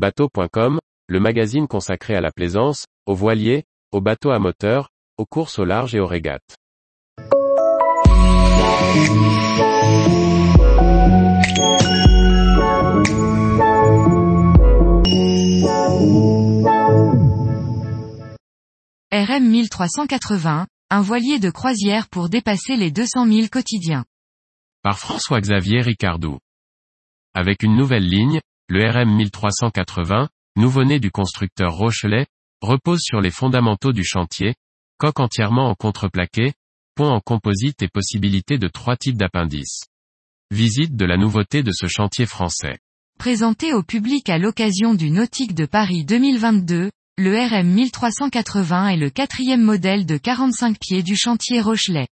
Bateau.com, le magazine consacré à la plaisance, aux voiliers, aux bateaux à moteur, aux courses au large et aux régates. RM 1380, un voilier de croisière pour dépasser les 200 000 quotidiens. Par François-Xavier Ricardou. Avec une nouvelle ligne, le RM 1380, nouveau-né du constructeur Rochelet, repose sur les fondamentaux du chantier, coque entièrement en contreplaqué, pont en composite et possibilité de trois types d'appendices. Visite de la nouveauté de ce chantier français. Présenté au public à l'occasion du Nautique de Paris 2022, le RM 1380 est le quatrième modèle de 45 pieds du chantier Rochelet.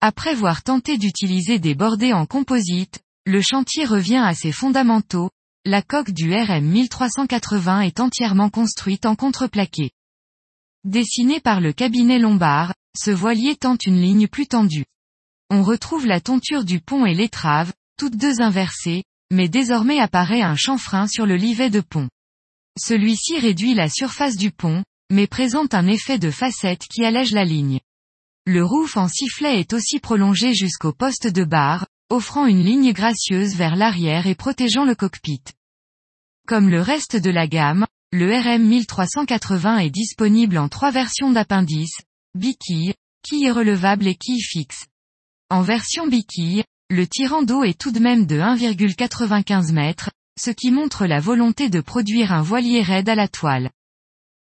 Après avoir tenté d'utiliser des bordées en composite, le chantier revient à ses fondamentaux, la coque du RM 1380 est entièrement construite en contreplaqué. Dessiné par le cabinet Lombard, ce voilier tente une ligne plus tendue. On retrouve la tonture du pont et l'étrave, toutes deux inversées, mais désormais apparaît un chanfrein sur le livet de pont. Celui-ci réduit la surface du pont, mais présente un effet de facette qui allège la ligne. Le roof en sifflet est aussi prolongé jusqu'au poste de barre, offrant une ligne gracieuse vers l'arrière et protégeant le cockpit. Comme le reste de la gamme, le RM 1380 est disponible en trois versions d'appendices, biquille, quille relevable et quille fixe. En version biquille, le tirant d'eau est tout de même de 1,95 m, ce qui montre la volonté de produire un voilier raide à la toile.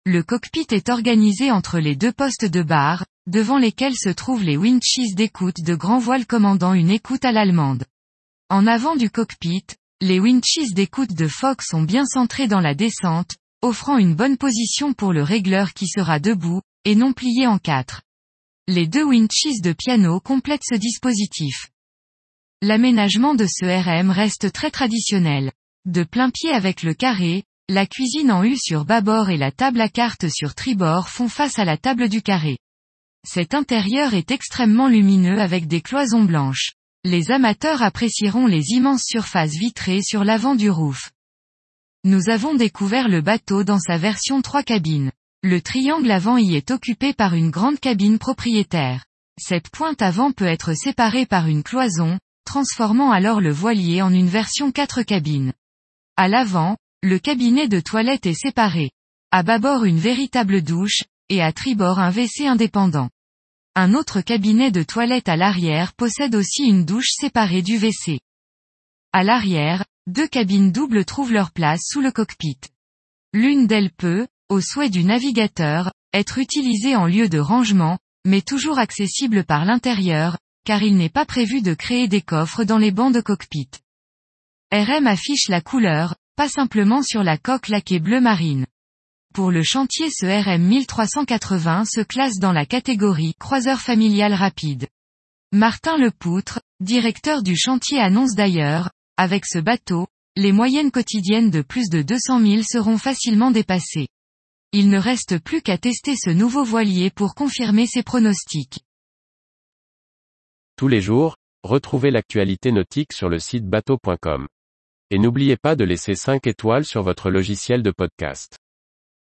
Le cockpit est organisé entre les deux postes de barre, devant lesquels se trouvent les winches d'écoute de grand voile commandant une écoute à l'allemande. En avant du cockpit, les winches d'écoute de Fox sont bien centrés dans la descente, offrant une bonne position pour le régleur qui sera debout, et non plié en quatre. Les deux winches de piano complètent ce dispositif. L'aménagement de ce RM reste très traditionnel. De plein pied avec le carré, la cuisine en U sur bâbord et la table à cartes sur tribord font face à la table du carré. Cet intérieur est extrêmement lumineux avec des cloisons blanches. Les amateurs apprécieront les immenses surfaces vitrées sur l'avant du roof. Nous avons découvert le bateau dans sa version 3 cabines. Le triangle avant y est occupé par une grande cabine propriétaire. Cette pointe avant peut être séparée par une cloison, transformant alors le voilier en une version 4 cabines. À l'avant, le cabinet de toilette est séparé. À bâbord une véritable douche, et à tribord un WC indépendant. Un autre cabinet de toilette à l'arrière possède aussi une douche séparée du WC. À l'arrière, deux cabines doubles trouvent leur place sous le cockpit. L'une d'elles peut, au souhait du navigateur, être utilisée en lieu de rangement, mais toujours accessible par l'intérieur, car il n'est pas prévu de créer des coffres dans les bancs de cockpit. RM affiche la couleur, pas simplement sur la coque laquée bleu marine. Pour le chantier ce RM 1380 se classe dans la catégorie croiseur familial rapide. Martin Lepoutre, directeur du chantier annonce d'ailleurs, avec ce bateau, les moyennes quotidiennes de plus de 200 000 seront facilement dépassées. Il ne reste plus qu'à tester ce nouveau voilier pour confirmer ses pronostics. Tous les jours, retrouvez l'actualité nautique sur le site bateau.com. Et n'oubliez pas de laisser 5 étoiles sur votre logiciel de podcast.